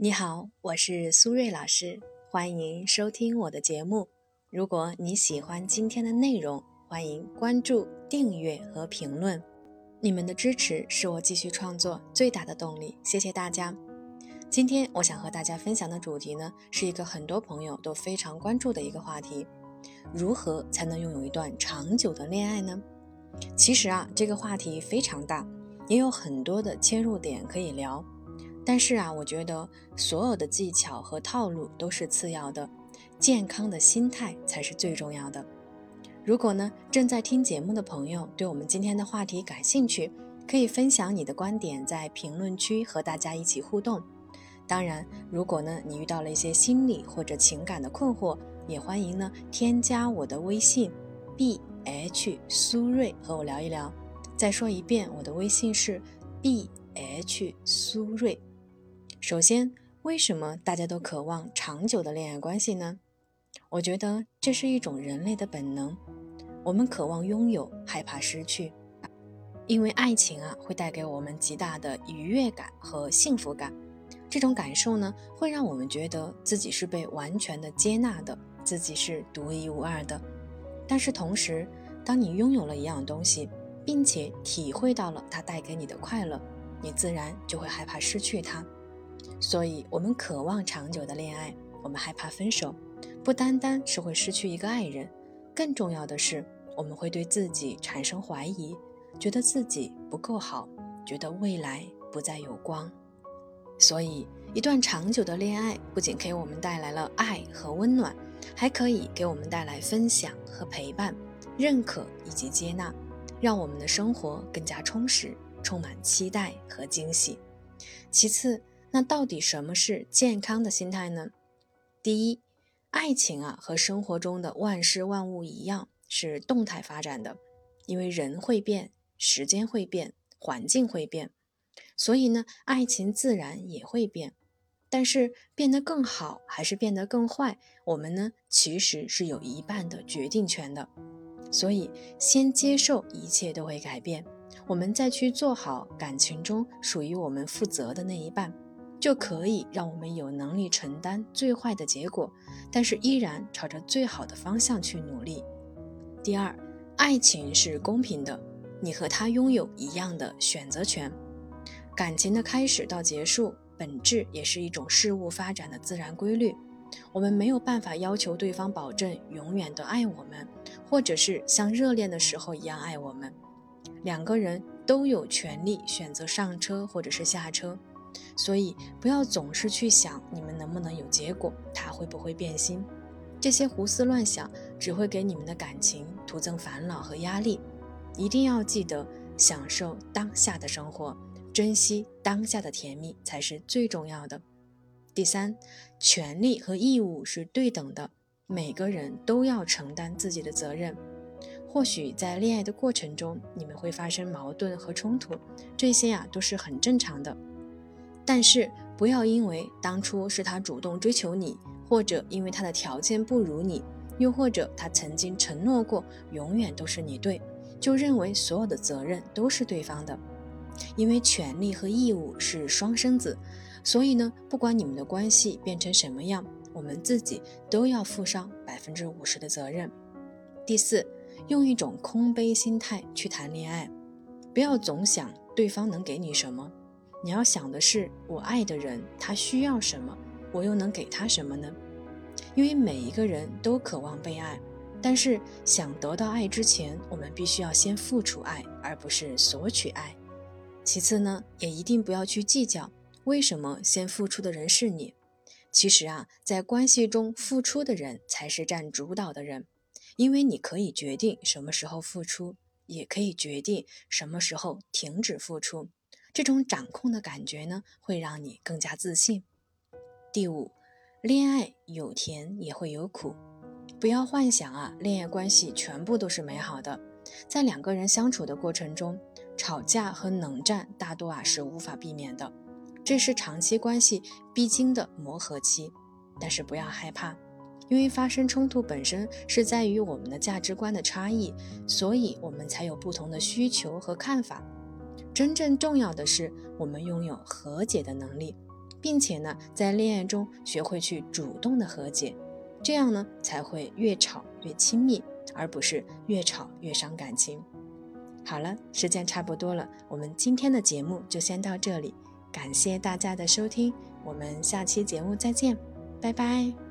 你好，我是苏瑞老师，欢迎收听我的节目。如果你喜欢今天的内容，欢迎关注、订阅和评论。你们的支持是我继续创作最大的动力，谢谢大家。今天我想和大家分享的主题呢，是一个很多朋友都非常关注的一个话题：如何才能拥有一段长久的恋爱呢？其实啊，这个话题非常大，也有很多的切入点可以聊。但是啊，我觉得所有的技巧和套路都是次要的，健康的心态才是最重要的。如果呢，正在听节目的朋友对我们今天的话题感兴趣，可以分享你的观点，在评论区和大家一起互动。当然，如果呢你遇到了一些心理或者情感的困惑，也欢迎呢添加我的微信 b h 苏瑞和我聊一聊。再说一遍，我的微信是 b h 苏瑞。首先，为什么大家都渴望长久的恋爱关系呢？我觉得这是一种人类的本能，我们渴望拥有，害怕失去，因为爱情啊会带给我们极大的愉悦感和幸福感，这种感受呢会让我们觉得自己是被完全的接纳的，自己是独一无二的。但是同时，当你拥有了一样东西，并且体会到了它带给你的快乐，你自然就会害怕失去它。所以，我们渴望长久的恋爱，我们害怕分手，不单单是会失去一个爱人，更重要的是，我们会对自己产生怀疑，觉得自己不够好，觉得未来不再有光。所以，一段长久的恋爱不仅给我们带来了爱和温暖，还可以给我们带来分享和陪伴、认可以及接纳，让我们的生活更加充实，充满期待和惊喜。其次，那到底什么是健康的心态呢？第一，爱情啊和生活中的万事万物一样是动态发展的，因为人会变，时间会变，环境会变，所以呢，爱情自然也会变。但是变得更好还是变得更坏，我们呢其实是有一半的决定权的。所以先接受一切都会改变，我们再去做好感情中属于我们负责的那一半。就可以让我们有能力承担最坏的结果，但是依然朝着最好的方向去努力。第二，爱情是公平的，你和他拥有一样的选择权。感情的开始到结束，本质也是一种事物发展的自然规律。我们没有办法要求对方保证永远都爱我们，或者是像热恋的时候一样爱我们。两个人都有权利选择上车或者是下车。所以不要总是去想你们能不能有结果，他会不会变心，这些胡思乱想只会给你们的感情徒增烦恼和压力。一定要记得享受当下的生活，珍惜当下的甜蜜才是最重要的。第三，权利和义务是对等的，每个人都要承担自己的责任。或许在恋爱的过程中，你们会发生矛盾和冲突，这些呀都是很正常的。但是不要因为当初是他主动追求你，或者因为他的条件不如你，又或者他曾经承诺过永远都是你对，就认为所有的责任都是对方的。因为权利和义务是双生子，所以呢，不管你们的关系变成什么样，我们自己都要负上百分之五十的责任。第四，用一种空杯心态去谈恋爱，不要总想对方能给你什么。你要想的是，我爱的人他需要什么，我又能给他什么呢？因为每一个人都渴望被爱，但是想得到爱之前，我们必须要先付出爱，而不是索取爱。其次呢，也一定不要去计较为什么先付出的人是你。其实啊，在关系中付出的人才是占主导的人，因为你可以决定什么时候付出，也可以决定什么时候停止付出。这种掌控的感觉呢，会让你更加自信。第五，恋爱有甜也会有苦，不要幻想啊，恋爱关系全部都是美好的。在两个人相处的过程中，吵架和冷战大多啊是无法避免的，这是长期关系必经的磨合期。但是不要害怕，因为发生冲突本身是在于我们的价值观的差异，所以我们才有不同的需求和看法。真正重要的是，我们拥有和解的能力。并且呢，在恋爱中学会去主动的和解，这样呢才会越吵越亲密，而不是越吵越伤感情。好了，时间差不多了，我们今天的节目就先到这里，感谢大家的收听，我们下期节目再见，拜拜。